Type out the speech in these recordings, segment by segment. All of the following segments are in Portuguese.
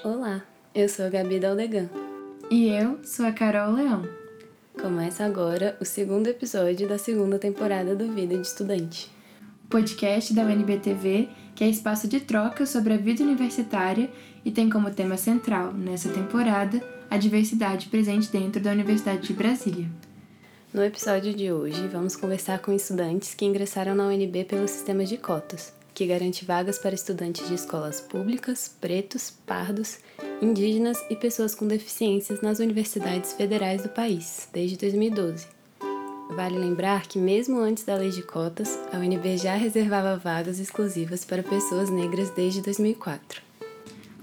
Olá, eu sou a Gabi Daldegan. E eu sou a Carol Leão. Começa agora o segundo episódio da segunda temporada do Vida de Estudante. O podcast da UNBTV, que é espaço de troca sobre a vida universitária e tem como tema central, nessa temporada, a diversidade presente dentro da Universidade de Brasília. No episódio de hoje, vamos conversar com estudantes que ingressaram na UNB pelo sistema de cotas, que garante vagas para estudantes de escolas públicas, pretos, pardos, indígenas e pessoas com deficiências nas universidades federais do país, desde 2012. Vale lembrar que, mesmo antes da lei de cotas, a UNB já reservava vagas exclusivas para pessoas negras desde 2004.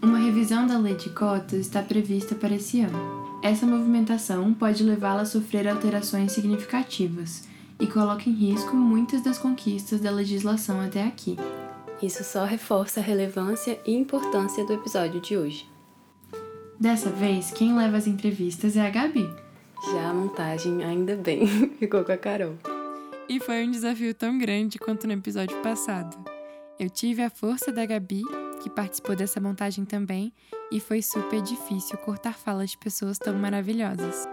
Uma revisão da lei de cotas está prevista para esse ano. Essa movimentação pode levá-la a sofrer alterações significativas e coloca em risco muitas das conquistas da legislação até aqui. Isso só reforça a relevância e importância do episódio de hoje. Dessa vez, quem leva as entrevistas é a Gabi. Já a montagem, ainda bem, ficou com a Carol. E foi um desafio tão grande quanto no episódio passado. Eu tive a força da Gabi que participou dessa montagem também, e foi super difícil cortar falas de pessoas tão maravilhosas.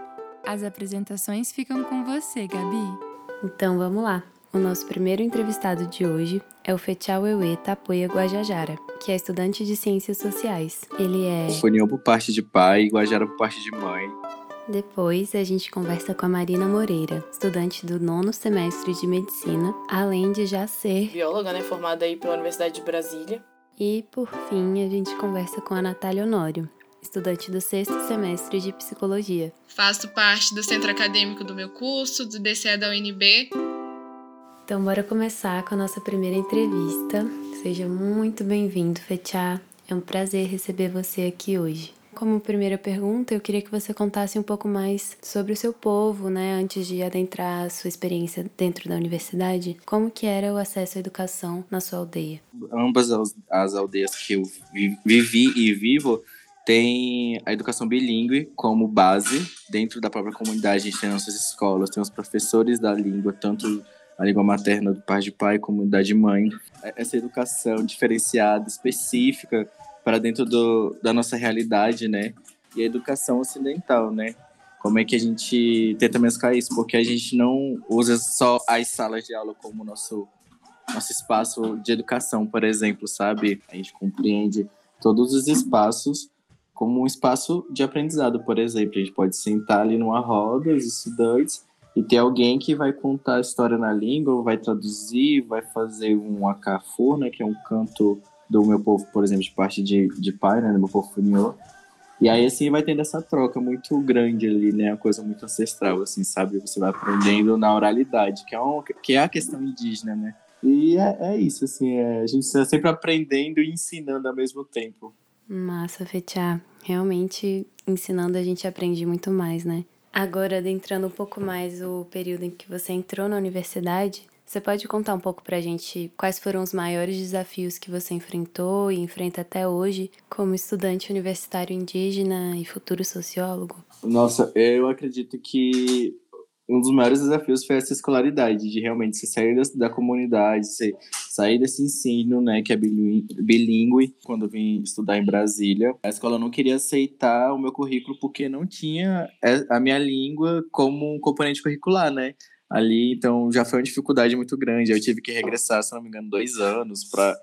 As apresentações ficam com você, Gabi. Então vamos lá. O nosso primeiro entrevistado de hoje é o Fetial Ewe Tapoia Guajajara, que é estudante de Ciências Sociais. Ele é... União por parte de pai e Guajara por parte de mãe. Depois a gente conversa com a Marina Moreira, estudante do nono semestre de Medicina, além de já ser... Bióloga, né? Formada aí pela Universidade de Brasília. E, por fim, a gente conversa com a Natália Honório, estudante do sexto semestre de Psicologia. Faço parte do centro acadêmico do meu curso, do DCE da UNB. Então, bora começar com a nossa primeira entrevista. Seja muito bem-vindo, Fetiá. É um prazer receber você aqui hoje. Como primeira pergunta, eu queria que você contasse um pouco mais sobre o seu povo, né, antes de adentrar a sua experiência dentro da universidade. Como que era o acesso à educação na sua aldeia? Ambas as aldeias que eu vivi e vivo têm a educação bilíngue como base. Dentro da própria comunidade, a gente tem nossas escolas, tem os professores da língua, tanto a língua materna do pai de pai como da de mãe. Essa educação diferenciada, específica, para dentro do, da nossa realidade, né? E a educação ocidental, né? Como é que a gente tenta mesclar isso? Porque a gente não usa só as salas de aula como nosso nosso espaço de educação, por exemplo, sabe? A gente compreende todos os espaços como um espaço de aprendizado, por exemplo. A gente pode sentar ali numa roda, os estudantes, e ter alguém que vai contar a história na língua, vai traduzir, vai fazer um acafur, né, que é um canto do meu povo, por exemplo, de parte de, de pai, né, do meu povo funiô. E aí, assim, vai tendo essa troca muito grande ali, né, uma coisa muito ancestral, assim, sabe? Você vai aprendendo na oralidade, que é, uma, que é a questão indígena, né? E é, é isso, assim, é, a gente está sempre aprendendo e ensinando ao mesmo tempo. Massa, Fetiá. Realmente, ensinando a gente aprende muito mais, né? Agora, adentrando um pouco mais o período em que você entrou na universidade, você pode contar um pouco pra gente quais foram os maiores desafios que você enfrentou e enfrenta até hoje como estudante universitário indígena e futuro sociólogo? Nossa, eu acredito que um dos maiores desafios foi essa escolaridade, de realmente você sair da, da comunidade, você sair desse ensino, né, que é bilíngue. Quando eu vim estudar em Brasília, a escola não queria aceitar o meu currículo porque não tinha é, a minha língua como um componente curricular, né? ali, então já foi uma dificuldade muito grande. Eu tive que regressar, se não me engano, dois anos para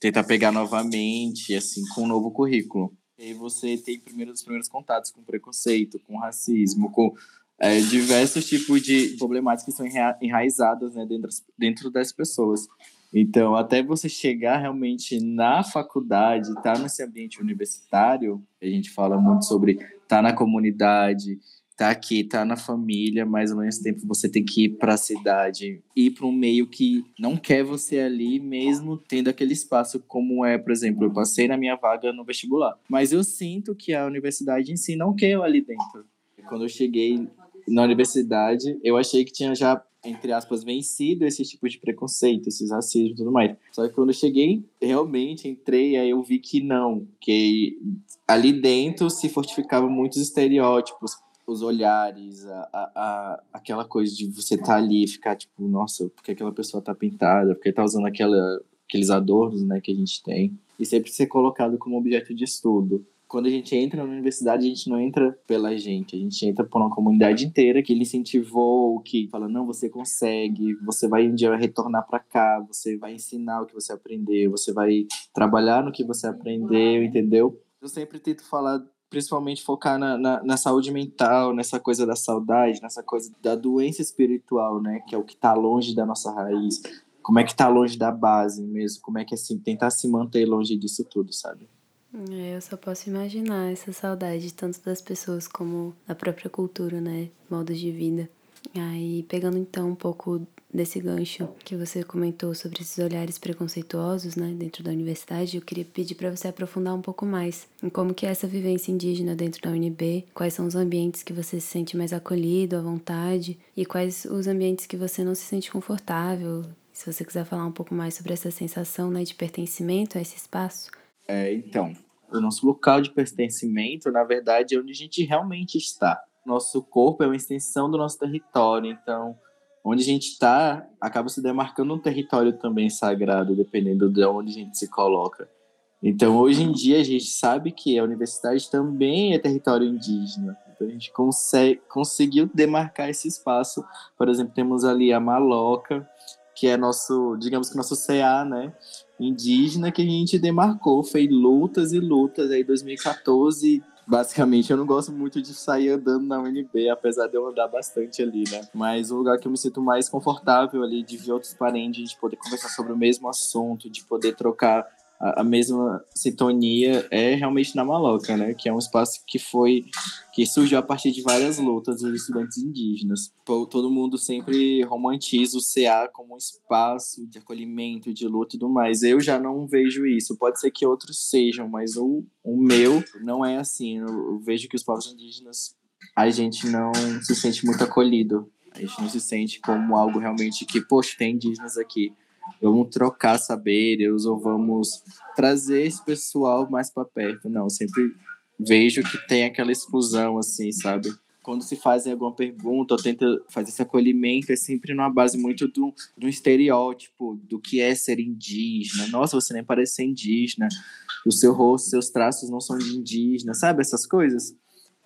tentar pegar novamente, assim, com um novo currículo. E aí você tem primeiro os primeiros contatos com preconceito, com racismo, com é, diversos tipos de problemáticas que são enraizadas né, dentro, dentro das pessoas. Então, até você chegar realmente na faculdade, estar tá nesse ambiente universitário, a gente fala muito sobre estar tá na comunidade, tá aqui, tá na família, mas ao mesmo tempo você tem que ir para a cidade, ir para um meio que não quer você ali, mesmo tendo aquele espaço como é, por exemplo, eu passei na minha vaga no vestibular, mas eu sinto que a universidade em si não quer eu ali dentro. Quando eu cheguei na universidade, eu achei que tinha já entre aspas, vencido esse tipo de preconceito, esses racismos e tudo mais. Só que quando eu cheguei, realmente entrei, aí eu vi que não, que ali dentro se fortificavam muitos estereótipos, os olhares, a, a, a, aquela coisa de você estar tá ali e ficar tipo, nossa, porque aquela pessoa tá pintada, porque tá usando aquela, aqueles adornos, né, que a gente tem. E sempre ser colocado como objeto de estudo. Quando a gente entra na universidade, a gente não entra pela gente, a gente entra por uma comunidade inteira que ele incentivou, que fala, não, você consegue, você vai um dia retornar para cá, você vai ensinar o que você aprendeu, você vai trabalhar no que você aprendeu, entendeu? Eu sempre tento falar principalmente focar na, na, na, saúde mental, nessa coisa da saudade, nessa coisa da doença espiritual, né? Que é o que está longe da nossa raiz. Como é que está longe da base mesmo? Como é que assim tentar se manter longe disso tudo, sabe? É, eu só posso imaginar essa saudade, tanto das pessoas como da própria cultura, né? Modos de vida. Aí, pegando então um pouco desse gancho que você comentou sobre esses olhares preconceituosos, né, dentro da universidade, eu queria pedir para você aprofundar um pouco mais em como que é essa vivência indígena dentro da UNB, quais são os ambientes que você se sente mais acolhido, à vontade, e quais os ambientes que você não se sente confortável. Se você quiser falar um pouco mais sobre essa sensação, né, de pertencimento a esse espaço, é, então, o nosso local de pertencimento, na verdade, é onde a gente realmente está. Nosso corpo é uma extensão do nosso território, então, onde a gente está, acaba se demarcando um território também sagrado, dependendo de onde a gente se coloca. Então, hoje em dia, a gente sabe que a universidade também é território indígena. Então, a gente consegue, conseguiu demarcar esse espaço. Por exemplo, temos ali a Maloca, que é nosso, digamos que nosso CA, né, indígena, que a gente demarcou, fez lutas e lutas, aí 2014, basicamente, eu não gosto muito de sair andando na UNB, apesar de eu andar bastante ali, né, mas o lugar que eu me sinto mais confortável ali, de ver outros parentes, de poder conversar sobre o mesmo assunto, de poder trocar a, mesma sintonia é realmente na Maloca, né? Que é um espaço que foi que surgiu a partir de várias lutas dos estudantes indígenas. Todo mundo sempre romantiza o CA como um espaço de acolhimento, de luta e tudo mais. Eu já não vejo isso. Pode ser que outros sejam, mas o, o meu não é assim. Eu vejo que os povos indígenas a gente não se sente muito acolhido. A gente não se sente como algo realmente que, poxa, tem indígenas aqui vamos trocar saberes ou vamos trazer esse pessoal mais para perto. Não, sempre vejo que tem aquela exclusão, assim, sabe? Quando se fazem alguma pergunta ou tenta fazer esse acolhimento, é sempre numa base muito do, do estereótipo do que é ser indígena. Nossa, você nem parece ser indígena. O seu rosto, seus traços não são de indígena, sabe? Essas coisas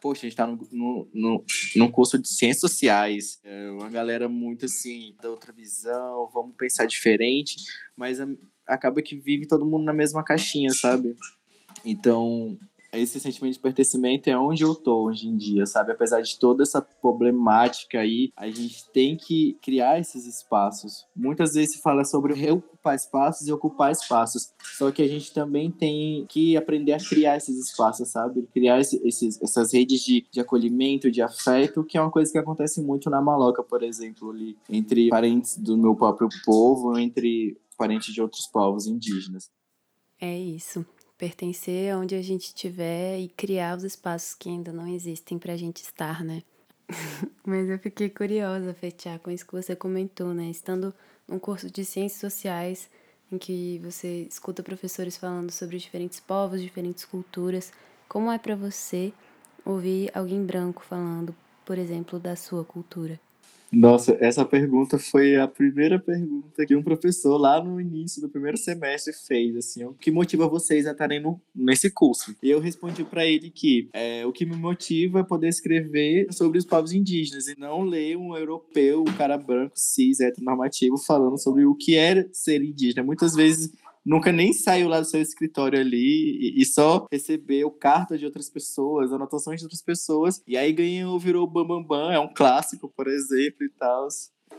poxa, a gente tá no, no, no, num curso de ciências sociais, é uma galera muito assim, da outra visão, vamos pensar diferente, mas acaba que vive todo mundo na mesma caixinha, sabe? Então, esse sentimento de pertencimento é onde eu tô hoje em dia, sabe? Apesar de toda essa problemática aí, a gente tem que criar esses espaços. Muitas vezes se fala sobre reocupar espaços e ocupar espaços, só que a gente também tem que aprender a criar esses espaços, sabe? Criar esses, essas redes de, de acolhimento, de afeto, que é uma coisa que acontece muito na Maloca, por exemplo, ali, entre parentes do meu próprio povo, entre parentes de outros povos indígenas. É isso pertencer onde a gente estiver e criar os espaços que ainda não existem para a gente estar, né? Mas eu fiquei curiosa, Fetiá, com isso que você comentou, né? Estando num curso de ciências sociais, em que você escuta professores falando sobre diferentes povos, diferentes culturas, como é para você ouvir alguém branco falando, por exemplo, da sua cultura? Nossa, essa pergunta foi a primeira pergunta que um professor lá no início do primeiro semestre fez, assim, o que motiva vocês a estarem no, nesse curso? E eu respondi para ele que é, o que me motiva é poder escrever sobre os povos indígenas e não ler um europeu, um cara branco, cis, heteronormativo, falando sobre o que era ser indígena. Muitas vezes nunca nem saiu lá do seu escritório ali e, e só recebeu cartas de outras pessoas, anotações de outras pessoas, e aí ganhou, virou Bambambam, Bam Bam, é um clássico, por exemplo, e tal.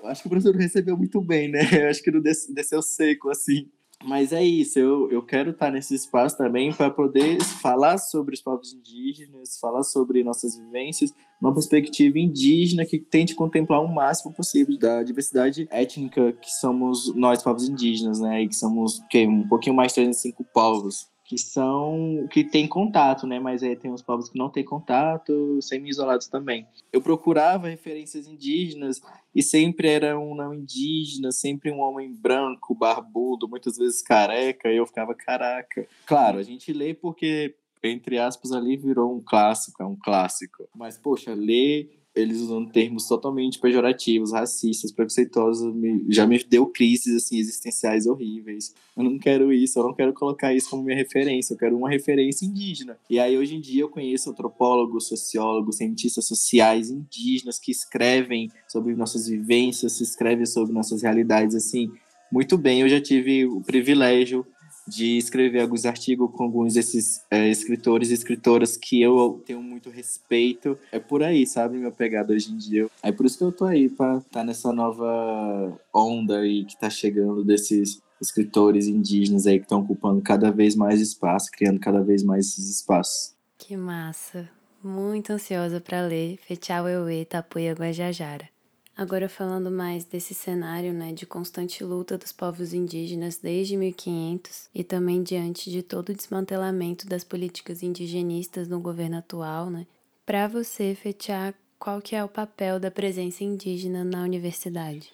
Acho que o professor recebeu muito bem, né? Eu acho que não desceu seco, assim. Mas é isso, eu, eu quero estar nesse espaço também para poder falar sobre os povos indígenas, falar sobre nossas vivências, uma perspectiva indígena que tente contemplar o máximo possível da diversidade étnica que somos nós, povos indígenas, né? E que somos um pouquinho mais de 35 povos que são que tem contato, né? Mas aí tem os povos que não têm contato, semi-isolados também. Eu procurava referências indígenas e sempre era um não indígena, sempre um homem branco, barbudo, muitas vezes careca, e eu ficava caraca. Claro, a gente lê porque entre aspas ali virou um clássico, é um clássico. Mas poxa, ler eles usando termos totalmente pejorativos, racistas, preconceituosos, me, já me deu crises assim existenciais horríveis. Eu não quero isso, eu não quero colocar isso como minha referência, eu quero uma referência indígena. E aí hoje em dia eu conheço antropólogos, sociólogos, cientistas sociais indígenas que escrevem sobre nossas vivências, se escrevem sobre nossas realidades assim muito bem. Eu já tive o privilégio de escrever alguns artigos com alguns desses é, escritores e escritoras que eu tenho muito respeito. É por aí, sabe, minha pegada hoje em dia. É por isso que eu tô aí, pra estar tá nessa nova onda aí que tá chegando desses escritores indígenas aí que estão ocupando cada vez mais espaço, criando cada vez mais esses espaços. Que massa! Muito ansiosa para ler Fechau Euê Tapuia Guajajara. Agora falando mais desse cenário, né, de constante luta dos povos indígenas desde 1500 e também diante de todo o desmantelamento das políticas indigenistas no governo atual, né? Para você, Fetiá, qual que é o papel da presença indígena na universidade?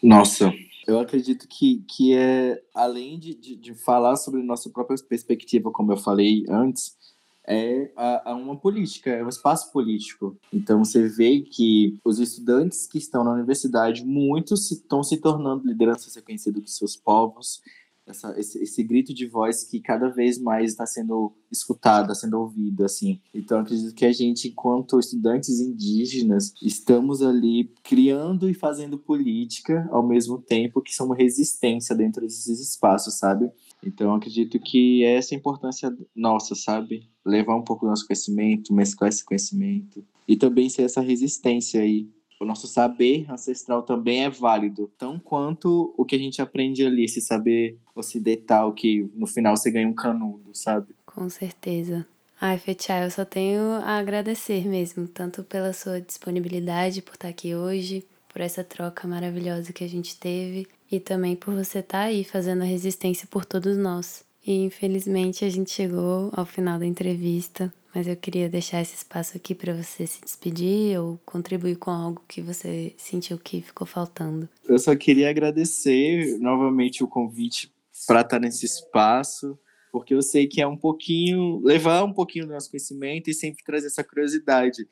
Nossa, eu acredito que, que é, além de, de, de falar sobre nossa própria perspectiva, como eu falei antes, é a, a uma política, é um espaço político. Então você vê que os estudantes que estão na universidade, muitos estão se tornando lideranças reconhecidas dos seus povos, essa, esse, esse, grito de voz que cada vez mais está sendo escutado, sendo ouvido, assim. Então, acredito que a gente, enquanto estudantes indígenas, estamos ali criando e fazendo política ao mesmo tempo que somos resistência dentro desses espaços, sabe? Então, acredito que é essa importância nossa, sabe? Levar um pouco do nosso conhecimento, mesclar esse conhecimento e também ser essa resistência aí. O nosso saber ancestral também é válido, tão quanto o que a gente aprende ali, esse saber ocidental que no final você ganha um canudo, sabe? Com certeza. Ai, Fetiá, eu só tenho a agradecer mesmo, tanto pela sua disponibilidade por estar aqui hoje, por essa troca maravilhosa que a gente teve e também por você estar tá aí fazendo a resistência por todos nós. E infelizmente a gente chegou ao final da entrevista, mas eu queria deixar esse espaço aqui para você se despedir ou contribuir com algo que você sentiu que ficou faltando. Eu só queria agradecer novamente o convite para estar nesse espaço, porque eu sei que é um pouquinho levar um pouquinho do nosso conhecimento e sempre trazer essa curiosidade.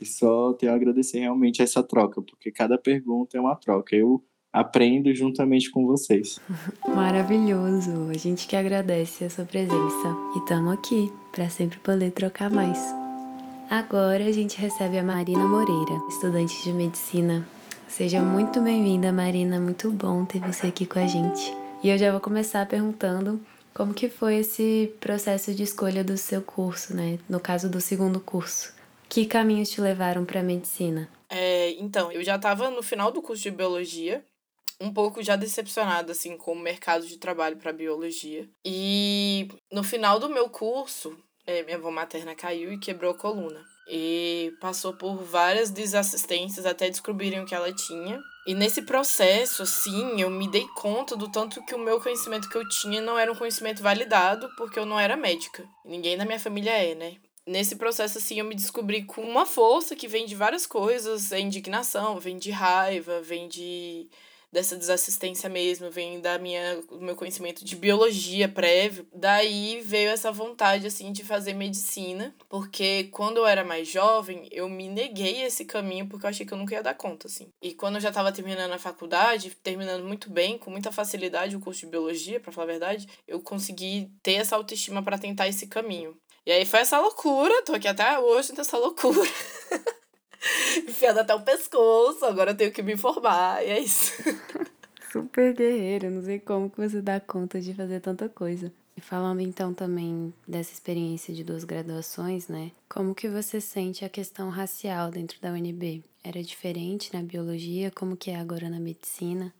E só tenho a agradecer realmente essa troca, porque cada pergunta é uma troca. Eu aprendo juntamente com vocês. Maravilhoso! A gente que agradece a sua presença e estamos aqui para sempre poder trocar mais. Agora a gente recebe a Marina Moreira, estudante de medicina. Seja muito bem-vinda, Marina. Muito bom ter você aqui com a gente. E eu já vou começar perguntando como que foi esse processo de escolha do seu curso, né? No caso do segundo curso. Que caminhos te levaram para a medicina? É, então, eu já estava no final do curso de biologia um pouco já decepcionada assim com o mercado de trabalho para biologia. E no final do meu curso, é, minha avó materna caiu e quebrou a coluna. E passou por várias desassistências até descobrirem o que ela tinha. E nesse processo, assim, eu me dei conta do tanto que o meu conhecimento que eu tinha não era um conhecimento validado, porque eu não era médica. Ninguém na minha família é, né? Nesse processo, assim, eu me descobri com uma força que vem de várias coisas. É indignação, vem de raiva, vem de dessa desassistência mesmo, vem da minha, do meu conhecimento de biologia prévio. Daí veio essa vontade, assim, de fazer medicina, porque quando eu era mais jovem, eu me neguei esse caminho porque eu achei que eu nunca ia dar conta, assim. E quando eu já estava terminando a faculdade, terminando muito bem, com muita facilidade o curso de biologia, para falar a verdade, eu consegui ter essa autoestima para tentar esse caminho. E aí foi essa loucura, tô aqui até hoje nessa loucura. enfiado até o pescoço, agora eu tenho que me informar, e é isso. Super guerreiro, não sei como que você dá conta de fazer tanta coisa. E falando então também dessa experiência de duas graduações, né? Como que você sente a questão racial dentro da UNB? Era diferente na biologia, como que é agora na medicina?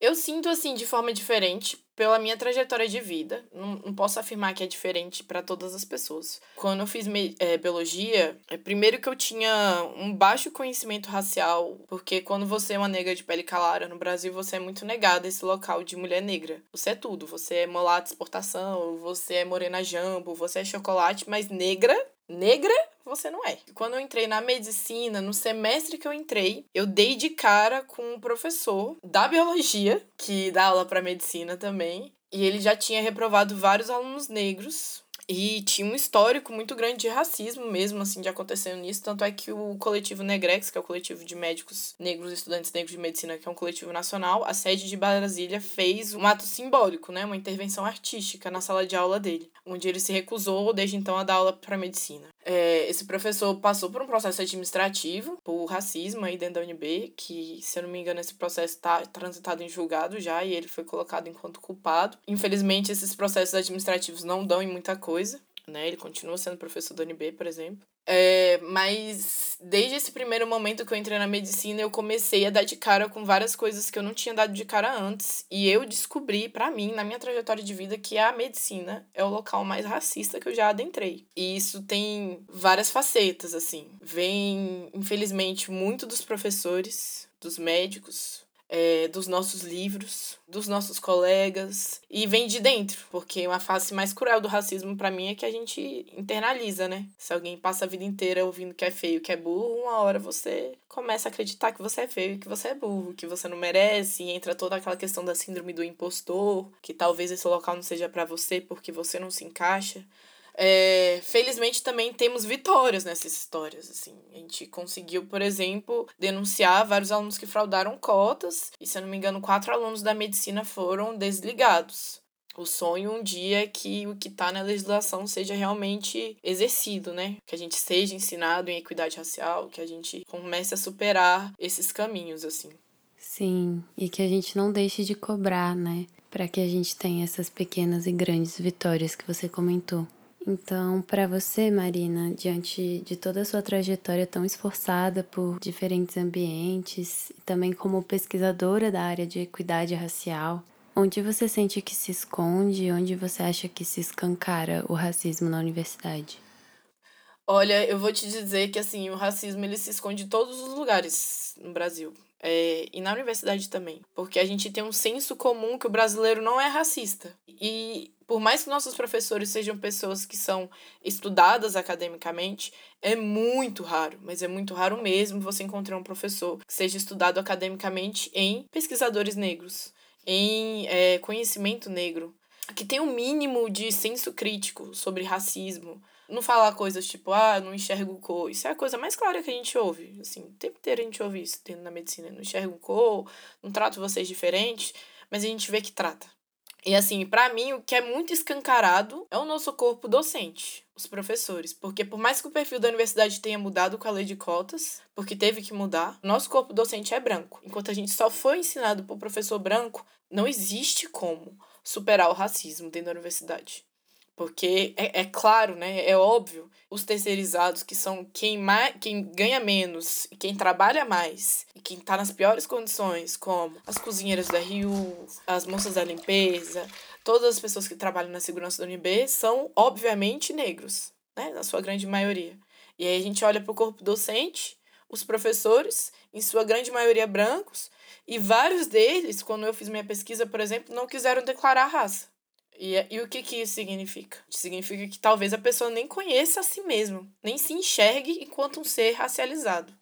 Eu sinto assim de forma diferente pela minha trajetória de vida. Não, não posso afirmar que é diferente para todas as pessoas. Quando eu fiz é, biologia, é primeiro que eu tinha um baixo conhecimento racial, porque quando você é uma negra de pele clara no Brasil, você é muito negada esse local de mulher negra. Você é tudo. Você é mulata exportação, você é morena jambo, você é chocolate, mas negra negra você não é. Quando eu entrei na medicina, no semestre que eu entrei, eu dei de cara com um professor da biologia, que dá aula para medicina também, e ele já tinha reprovado vários alunos negros. E tinha um histórico muito grande de racismo mesmo, assim, de acontecendo nisso. Tanto é que o coletivo Negrex, que é o coletivo de médicos negros, estudantes negros de medicina, que é um coletivo nacional, a sede de Brasília fez um ato simbólico, né? Uma intervenção artística na sala de aula dele, onde ele se recusou desde então a dar aula para medicina. É, esse professor passou por um processo administrativo por racismo aí dentro da UNB, que, se eu não me engano, esse processo está transitado em julgado já e ele foi colocado enquanto culpado. Infelizmente, esses processos administrativos não dão em muita coisa né? Ele continua sendo professor da UNB, por exemplo. É, mas desde esse primeiro momento que eu entrei na medicina, eu comecei a dar de cara com várias coisas que eu não tinha dado de cara antes. E eu descobri, para mim, na minha trajetória de vida, que a medicina é o local mais racista que eu já adentrei. E isso tem várias facetas, assim. Vem, infelizmente, muito dos professores, dos médicos, é, dos nossos livros, dos nossos colegas e vem de dentro, porque uma face mais cruel do racismo para mim é que a gente internaliza, né? Se alguém passa a vida inteira ouvindo que é feio, que é burro, uma hora você começa a acreditar que você é feio, que você é burro, que você não merece, e entra toda aquela questão da síndrome do impostor, que talvez esse local não seja para você porque você não se encaixa. É, felizmente também temos vitórias nessas histórias, assim. A gente conseguiu, por exemplo, denunciar vários alunos que fraudaram cotas, e se eu não me engano, quatro alunos da medicina foram desligados. O sonho um dia é que o que está na legislação seja realmente exercido, né? Que a gente seja ensinado em equidade racial, que a gente comece a superar esses caminhos, assim. Sim, e que a gente não deixe de cobrar, né? Para que a gente tenha essas pequenas e grandes vitórias que você comentou. Então, para você, Marina, diante de toda a sua trajetória tão esforçada por diferentes ambientes, e também como pesquisadora da área de equidade racial, onde você sente que se esconde, onde você acha que se escancara o racismo na universidade? Olha, eu vou te dizer que assim, o racismo ele se esconde em todos os lugares no Brasil. É, e na universidade também. Porque a gente tem um senso comum que o brasileiro não é racista. E por mais que nossos professores sejam pessoas que são estudadas academicamente, é muito raro, mas é muito raro mesmo você encontrar um professor que seja estudado academicamente em pesquisadores negros, em é, conhecimento negro, que tem um mínimo de senso crítico sobre racismo, não falar coisas tipo, ah, não enxergo cor. Isso é a coisa mais clara que a gente ouve. Assim, o tempo inteiro a gente ouve isso tendo na medicina. Não enxergo cor, não trato vocês diferentes, mas a gente vê que trata. E assim, para mim, o que é muito escancarado é o nosso corpo docente, os professores. Porque por mais que o perfil da universidade tenha mudado com a lei de cotas, porque teve que mudar, nosso corpo docente é branco. Enquanto a gente só foi ensinado por professor branco, não existe como superar o racismo dentro da universidade. Porque é, é claro, né? É óbvio, os terceirizados, que são quem, mais, quem ganha menos quem trabalha mais e quem está nas piores condições, como as cozinheiras da Rio, as moças da limpeza, todas as pessoas que trabalham na segurança do UNB são, obviamente, negros, né? Na sua grande maioria. E aí a gente olha para o corpo docente, os professores, em sua grande maioria brancos, e vários deles, quando eu fiz minha pesquisa, por exemplo, não quiseram declarar raça. E, e o que, que isso significa? Significa que talvez a pessoa nem conheça a si mesmo, nem se enxergue enquanto um ser racializado.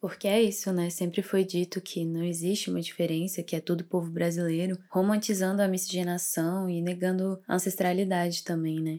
Porque é isso, né? Sempre foi dito que não existe uma diferença, que é tudo povo brasileiro, romantizando a miscigenação e negando a ancestralidade também, né?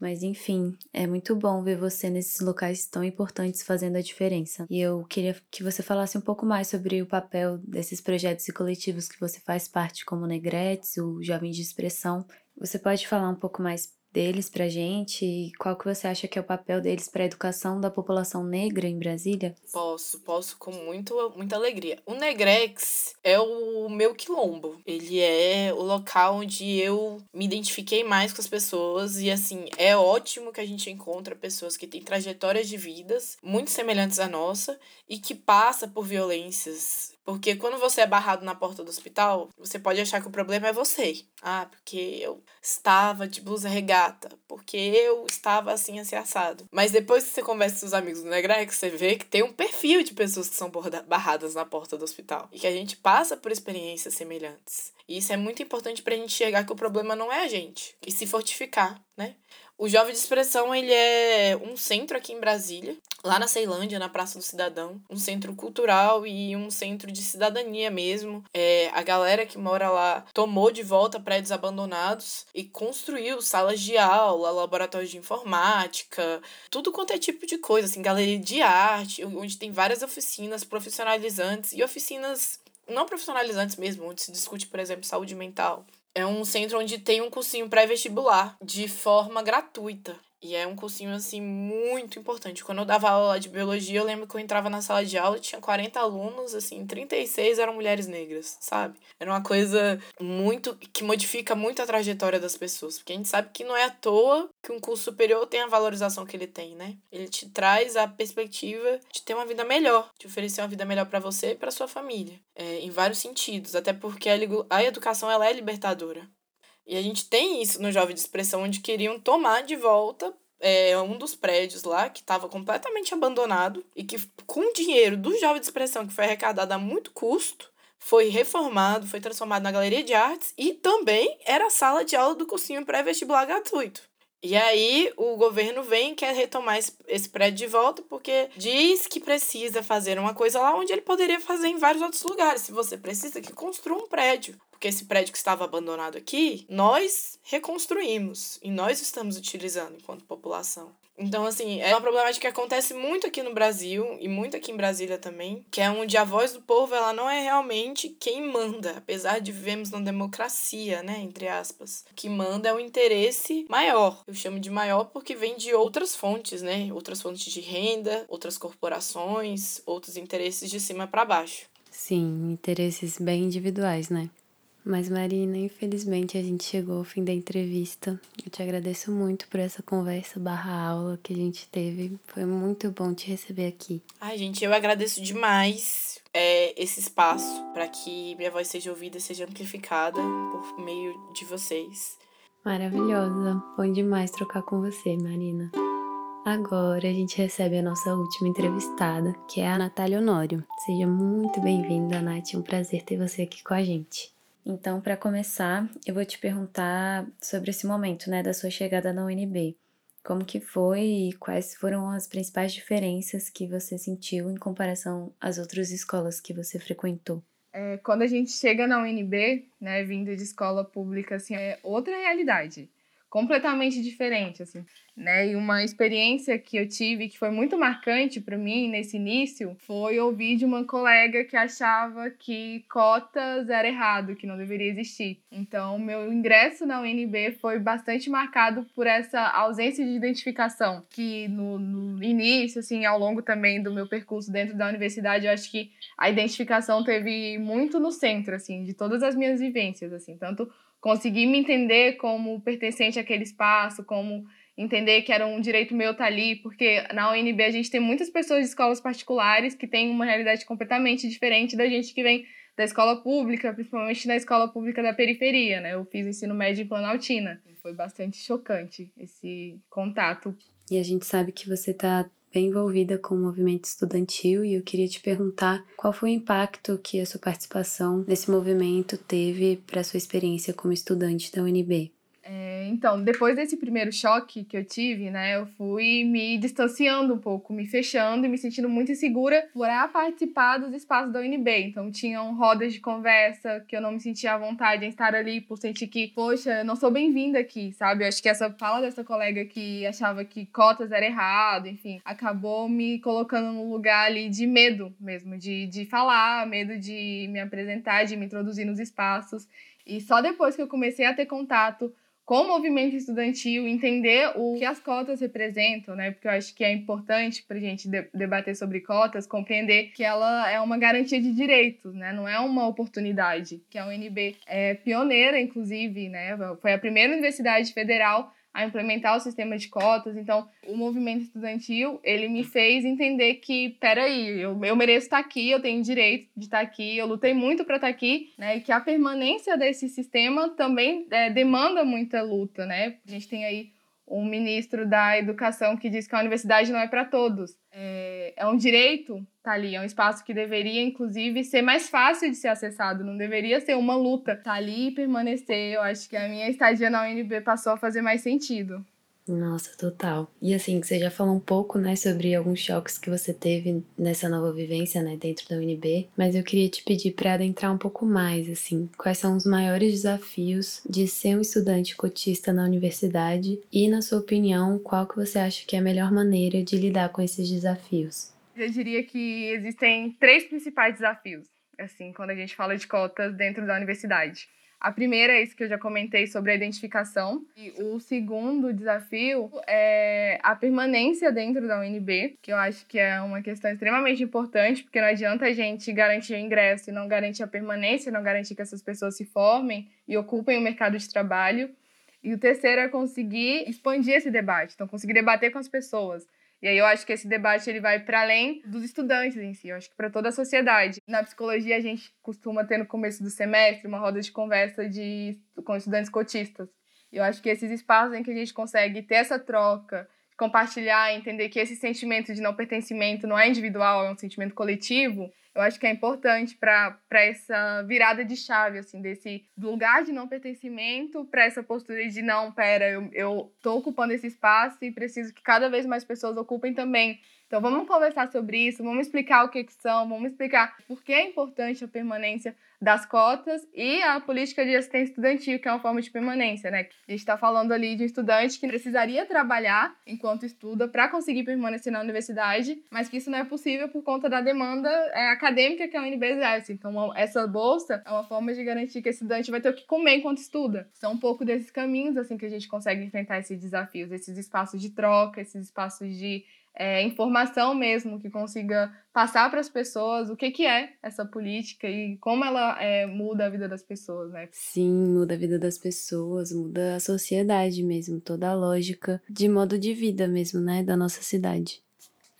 Mas enfim, é muito bom ver você nesses locais tão importantes fazendo a diferença. E eu queria que você falasse um pouco mais sobre o papel desses projetos e coletivos que você faz parte, como Negretes, o Jovem de Expressão, você pode falar um pouco mais deles pra gente e qual que você acha que é o papel deles para a educação da população negra em Brasília? Posso, posso com muito, muita alegria. O Negrex é o meu quilombo. Ele é o local onde eu me identifiquei mais com as pessoas e assim, é ótimo que a gente encontra pessoas que têm trajetórias de vidas muito semelhantes à nossa e que passa por violências porque quando você é barrado na porta do hospital, você pode achar que o problema é você. Ah, porque eu estava de blusa regata, porque eu estava assim, assim, assado. Mas depois que você conversa com os amigos do Negrex, você vê que tem um perfil de pessoas que são barradas na porta do hospital. E que a gente passa por experiências semelhantes. E isso é muito importante pra gente enxergar que o problema não é a gente. E se fortificar, né? O Jovem de Expressão, ele é um centro aqui em Brasília, lá na Ceilândia, na Praça do Cidadão, um centro cultural e um centro de cidadania mesmo. É, a galera que mora lá tomou de volta prédios abandonados e construiu salas de aula, laboratórios de informática, tudo quanto é tipo de coisa, assim, galeria de arte, onde tem várias oficinas profissionalizantes e oficinas não profissionalizantes mesmo, onde se discute, por exemplo, saúde mental. É um centro onde tem um cursinho pré-vestibular de forma gratuita. E é um cursinho, assim, muito importante. Quando eu dava aula de biologia, eu lembro que eu entrava na sala de aula tinha 40 alunos, assim, 36 eram mulheres negras, sabe? Era uma coisa muito. que modifica muito a trajetória das pessoas. Porque a gente sabe que não é à toa que um curso superior tem a valorização que ele tem, né? Ele te traz a perspectiva de ter uma vida melhor, de oferecer uma vida melhor para você e para sua família. É, em vários sentidos. Até porque a, a educação ela é libertadora. E a gente tem isso no Jovem de Expressão, onde queriam tomar de volta é, um dos prédios lá, que estava completamente abandonado, e que com o dinheiro do Jovem de Expressão, que foi arrecadado a muito custo, foi reformado, foi transformado na galeria de artes e também era a sala de aula do cursinho pré-vestibular gratuito. E aí o governo vem e quer retomar esse, prédio de volta porque diz que precisa fazer uma coisa lá onde ele poderia fazer em vários outros lugares. Se você precisa que construa um prédio porque esse prédio que estava abandonado aqui, nós reconstruímos e nós estamos utilizando enquanto população. Então, assim, é uma problemática que acontece muito aqui no Brasil e muito aqui em Brasília também, que é onde a voz do povo ela não é realmente quem manda, apesar de vivemos numa democracia, né, entre aspas. O que manda é o interesse maior. Eu chamo de maior porque vem de outras fontes, né? Outras fontes de renda, outras corporações, outros interesses de cima para baixo. Sim, interesses bem individuais, né? Mas, Marina, infelizmente a gente chegou ao fim da entrevista. Eu te agradeço muito por essa conversa barra aula que a gente teve. Foi muito bom te receber aqui. Ai, gente, eu agradeço demais é, esse espaço para que minha voz seja ouvida seja amplificada por meio de vocês. Maravilhosa. Bom demais trocar com você, Marina. Agora a gente recebe a nossa última entrevistada, que é a Natália Honório. Seja muito bem-vinda, Nath. É um prazer ter você aqui com a gente. Então, para começar, eu vou te perguntar sobre esse momento, né, da sua chegada na UNB. Como que foi e quais foram as principais diferenças que você sentiu em comparação às outras escolas que você frequentou? É, quando a gente chega na UNB, né, vindo de escola pública, assim, é outra realidade completamente diferente, assim, né? E uma experiência que eu tive que foi muito marcante para mim nesse início foi ouvir de uma colega que achava que cotas era errado, que não deveria existir. Então, meu ingresso na UNB foi bastante marcado por essa ausência de identificação, que no, no início, assim, ao longo também do meu percurso dentro da universidade, eu acho que a identificação teve muito no centro, assim, de todas as minhas vivências, assim, tanto conseguir me entender como pertencente àquele espaço, como entender que era um direito meu estar ali, porque na UNB a gente tem muitas pessoas de escolas particulares que têm uma realidade completamente diferente da gente que vem da escola pública, principalmente na escola pública da periferia, né? Eu fiz ensino médio em Planaltina. Foi bastante chocante esse contato. E a gente sabe que você está bem envolvida com o movimento estudantil e eu queria te perguntar qual foi o impacto que a sua participação nesse movimento teve para a sua experiência como estudante da UNB. É, então, depois desse primeiro choque que eu tive, né, eu fui me distanciando um pouco, me fechando e me sentindo muito insegura por participar dos espaços da UNB. Então, tinham rodas de conversa que eu não me sentia à vontade em estar ali, por sentir que, poxa, eu não sou bem-vinda aqui, sabe? Eu acho que essa fala dessa colega que achava que cotas era errado, enfim, acabou me colocando num lugar ali de medo mesmo, de, de falar, medo de me apresentar, de me introduzir nos espaços. E só depois que eu comecei a ter contato com o movimento estudantil, entender o que as cotas representam, né? Porque eu acho que é importante para a gente debater sobre cotas, compreender que ela é uma garantia de direitos, né? Não é uma oportunidade. Que a UNB é pioneira, inclusive, né? Foi a primeira universidade federal a implementar o sistema de cotas. Então, o movimento estudantil, ele me fez entender que, peraí, eu, eu mereço estar aqui, eu tenho direito de estar aqui, eu lutei muito para estar aqui, né? E que a permanência desse sistema também é, demanda muita luta, né? A gente tem aí um ministro da educação que diz que a universidade não é para todos. É, é um direito, tá ali, é um espaço que deveria, inclusive, ser mais fácil de ser acessado, não deveria ser uma luta. Tá ali e permanecer, eu acho que a minha estadia na UNB passou a fazer mais sentido. Nossa, total. E assim, você já falou um pouco, né, sobre alguns choques que você teve nessa nova vivência, né, dentro da UNB, mas eu queria te pedir para adentrar um pouco mais, assim, quais são os maiores desafios de ser um estudante cotista na universidade e, na sua opinião, qual que você acha que é a melhor maneira de lidar com esses desafios? Eu diria que existem três principais desafios, assim, quando a gente fala de cotas dentro da universidade. A primeira é isso que eu já comentei sobre a identificação. E o segundo desafio é a permanência dentro da UNB, que eu acho que é uma questão extremamente importante, porque não adianta a gente garantir o ingresso e não garantir a permanência, não garantir que essas pessoas se formem e ocupem o mercado de trabalho. E o terceiro é conseguir expandir esse debate, então conseguir debater com as pessoas. E aí eu acho que esse debate ele vai para além dos estudantes em si, eu acho que para toda a sociedade. Na psicologia a gente costuma ter no começo do semestre uma roda de conversa de com estudantes cotistas. Eu acho que esses espaços em que a gente consegue ter essa troca, compartilhar, entender que esse sentimento de não pertencimento não é individual, é um sentimento coletivo, eu acho que é importante para essa virada de chave, assim, desse lugar de não pertencimento para essa postura de não, pera, eu, tô ocupando esse espaço e preciso que cada vez mais pessoas ocupem também. Então vamos conversar sobre isso, vamos explicar o que, que são, vamos explicar por que é importante a permanência das cotas e a política de assistência estudantil, que é uma forma de permanência, né? A gente está falando ali de um estudante que precisaria trabalhar enquanto estuda para conseguir permanecer na universidade, mas que isso não é possível por conta da demanda é, acadêmica que a UNB exerce. Então, essa bolsa é uma forma de garantir que esse estudante vai ter o que comer enquanto estuda. São um pouco desses caminhos assim que a gente consegue enfrentar esses desafios, esses espaços de troca, esses espaços de é, informação mesmo, que consiga passar para as pessoas o que, que é essa política e como ela é, muda a vida das pessoas, né? Sim, muda a vida das pessoas, muda a sociedade mesmo, toda a lógica de modo de vida mesmo, né, da nossa cidade.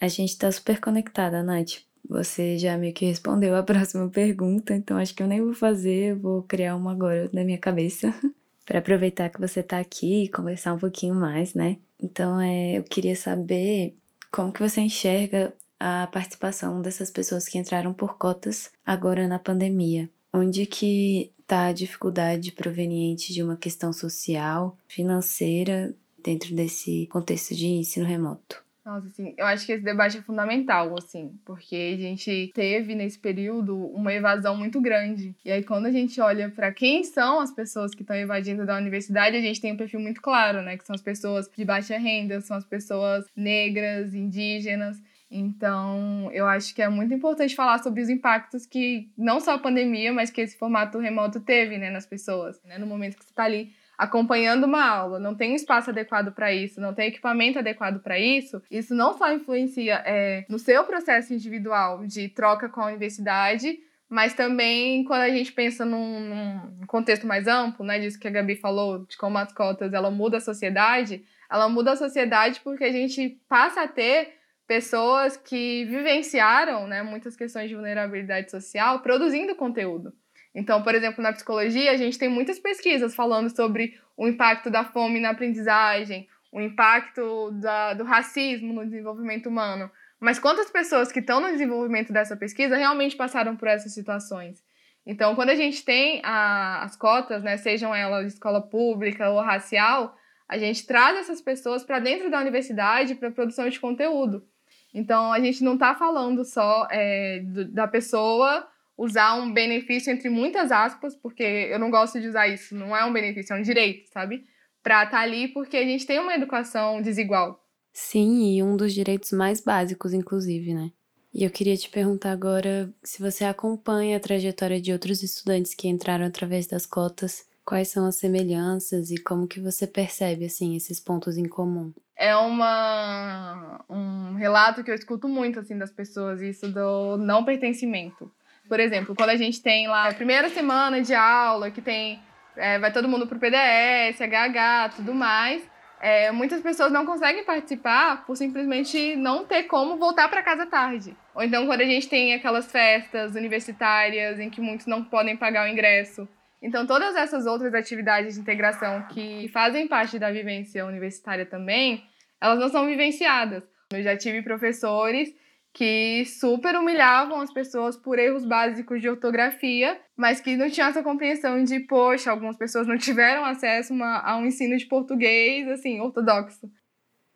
A gente está super conectada, Nath. Você já meio que respondeu a próxima pergunta, então acho que eu nem vou fazer, vou criar uma agora na minha cabeça. para aproveitar que você está aqui e conversar um pouquinho mais, né? Então, é, eu queria saber como que você enxerga a participação dessas pessoas que entraram por cotas agora na pandemia? Onde que está a dificuldade proveniente de uma questão social, financeira, dentro desse contexto de ensino remoto? Nossa, assim, eu acho que esse debate é fundamental, assim, porque a gente teve nesse período uma evasão muito grande. E aí, quando a gente olha para quem são as pessoas que estão evadindo da universidade, a gente tem um perfil muito claro, né? Que são as pessoas de baixa renda, são as pessoas negras, indígenas. Então, eu acho que é muito importante falar sobre os impactos que não só a pandemia, mas que esse formato remoto teve, né, nas pessoas, né? No momento que você está ali acompanhando uma aula, não tem espaço adequado para isso, não tem equipamento adequado para isso, isso não só influencia é, no seu processo individual de troca com a universidade, mas também quando a gente pensa num, num, contexto mais amplo, né, disso que a Gabi falou, de como as cotas ela muda a sociedade, ela muda a sociedade porque a gente passa a ter pessoas que vivenciaram né, muitas questões de vulnerabilidade social produzindo conteúdo. Então, por exemplo, na psicologia, a gente tem muitas pesquisas falando sobre o impacto da fome na aprendizagem, o impacto da, do racismo no desenvolvimento humano. Mas quantas pessoas que estão no desenvolvimento dessa pesquisa realmente passaram por essas situações? Então, quando a gente tem a, as cotas, né, sejam elas de escola pública ou racial, a gente traz essas pessoas para dentro da universidade para produção de conteúdo. Então, a gente não está falando só é, do, da pessoa usar um benefício entre muitas aspas, porque eu não gosto de usar isso, não é um benefício, é um direito, sabe? Pra estar tá ali porque a gente tem uma educação desigual. Sim, e um dos direitos mais básicos, inclusive, né? E eu queria te perguntar agora se você acompanha a trajetória de outros estudantes que entraram através das cotas, quais são as semelhanças e como que você percebe assim esses pontos em comum? É uma um relato que eu escuto muito assim das pessoas, isso do não pertencimento. Por exemplo, quando a gente tem lá a primeira semana de aula, que tem. É, vai todo mundo pro PDS, HH, tudo mais. É, muitas pessoas não conseguem participar por simplesmente não ter como voltar para casa tarde. Ou então, quando a gente tem aquelas festas universitárias em que muitos não podem pagar o ingresso. Então, todas essas outras atividades de integração que fazem parte da vivência universitária também, elas não são vivenciadas. Eu já tive professores que super humilhavam as pessoas por erros básicos de ortografia, mas que não tinham essa compreensão de, poxa, algumas pessoas não tiveram acesso uma, a um ensino de português, assim, ortodoxo.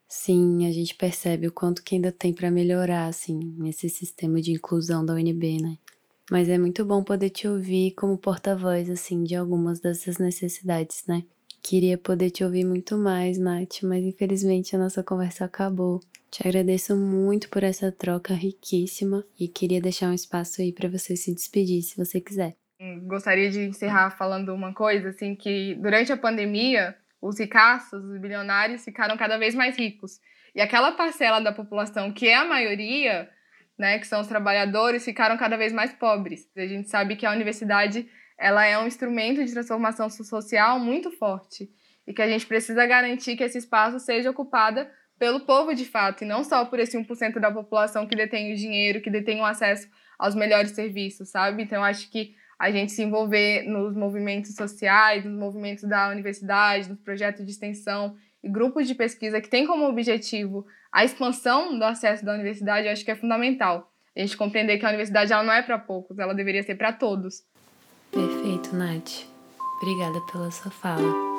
Sim, a gente percebe o quanto que ainda tem para melhorar, assim, nesse sistema de inclusão da UNB, né? Mas é muito bom poder te ouvir como porta-voz, assim, de algumas dessas necessidades, né? Queria poder te ouvir muito mais, Nath, mas infelizmente a nossa conversa acabou. Te agradeço muito por essa troca riquíssima e queria deixar um espaço aí para você se despedir, se você quiser. Gostaria de encerrar falando uma coisa, assim, que durante a pandemia, os ricaços, os bilionários ficaram cada vez mais ricos. E aquela parcela da população que é a maioria, né, que são os trabalhadores, ficaram cada vez mais pobres. A gente sabe que a universidade ela é um instrumento de transformação social muito forte e que a gente precisa garantir que esse espaço seja ocupado pelo povo de fato e não só por esse 1% da população que detém o dinheiro, que detém o acesso aos melhores serviços, sabe? Então acho que a gente se envolver nos movimentos sociais, nos movimentos da universidade, nos projetos de extensão e grupos de pesquisa que têm como objetivo a expansão do acesso da universidade, acho que é fundamental. A gente compreender que a universidade ela não é para poucos, ela deveria ser para todos. Perfeito, Nath. Obrigada pela sua fala.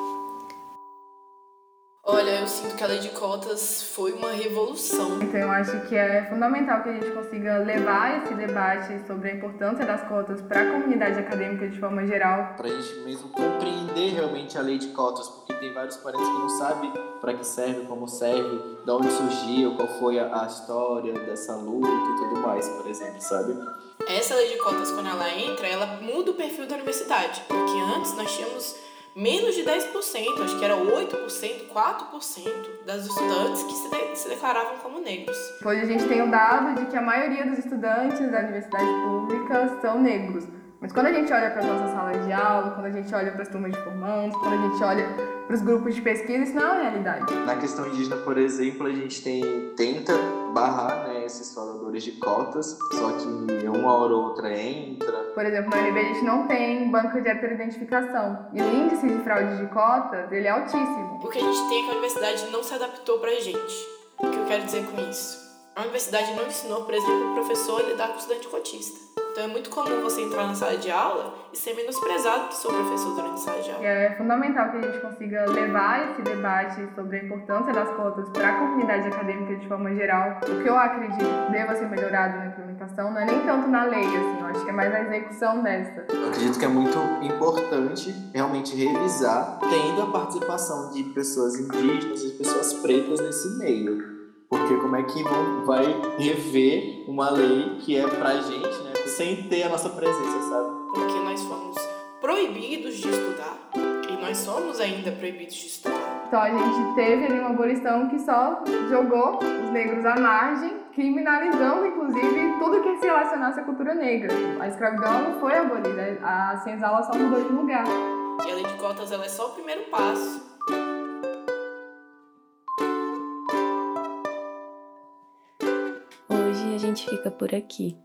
Olha, eu sinto que a lei de cotas foi uma revolução. Então, eu acho que é fundamental que a gente consiga levar esse debate sobre a importância das cotas para a comunidade acadêmica de forma geral. Para a gente mesmo compreender realmente a lei de cotas, porque tem vários parentes que não sabem para que serve, como serve, de onde surgiu, qual foi a, a história dessa luta e tudo mais, por exemplo, sabe? Essa lei de cotas, quando ela entra, ela muda o perfil da universidade. Porque antes nós tínhamos menos de 10%, acho que era 8%, 4% das estudantes que se, de se declaravam como negros. Hoje a gente tem o dado de que a maioria dos estudantes da universidade pública são negros. Mas quando a gente olha para as nossas salas de aula, quando a gente olha para as turmas de formandos, quando a gente olha para os grupos de pesquisa, isso não é uma realidade. Na questão indígena, por exemplo, a gente tem tenta barrar né, esses faladores de cotas, só que uma hora ou outra entra. Por exemplo, na UNB a gente não tem banco de heteroidentificação. E o índice de fraude de cotas, ele é altíssimo. O que a gente tem é que a universidade não se adaptou para a gente. O que eu quero dizer com isso? A universidade não ensinou, por exemplo, o professor a lidar com o estudante cotista. Então é muito comum você entrar na sala de aula e ser menosprezado por seu professor durante a sala de aula. É fundamental que a gente consiga levar esse debate sobre a importância das cotas para a comunidade acadêmica de forma geral. O que eu acredito deva ser melhorado na implementação não é nem tanto na lei, assim, eu acho que é mais na execução dessa. Eu acredito que é muito importante realmente revisar, tendo a participação de pessoas indígenas e pessoas pretas nesse meio. Porque como é que vão, vai rever uma lei que é pra gente, né? Sem ter a nossa presença, sabe? Porque nós fomos proibidos de estudar. E nós somos ainda proibidos de estudar. Então a gente teve ali uma abolição que só jogou os negros à margem, criminalizando inclusive tudo que se relacionasse à cultura negra. A escravidão não foi abolida, a senzala só mudou de lugar. E a lei de cotas ela é só o primeiro passo. Fica por aqui.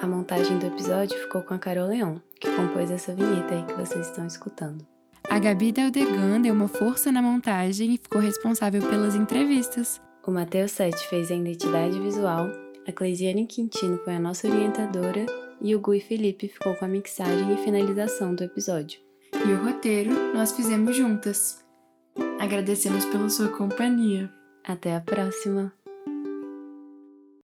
A montagem do episódio ficou com a Carol Leon, que compôs essa vinheta aí que vocês estão escutando. A Gabi Deldegan deu uma força na montagem e ficou responsável pelas entrevistas. O Matheus Sete fez a identidade visual, a Cleisiane Quintino foi a nossa orientadora e o Gui Felipe ficou com a mixagem e finalização do episódio. E o roteiro nós fizemos juntas. Agradecemos pela sua companhia. Até a próxima!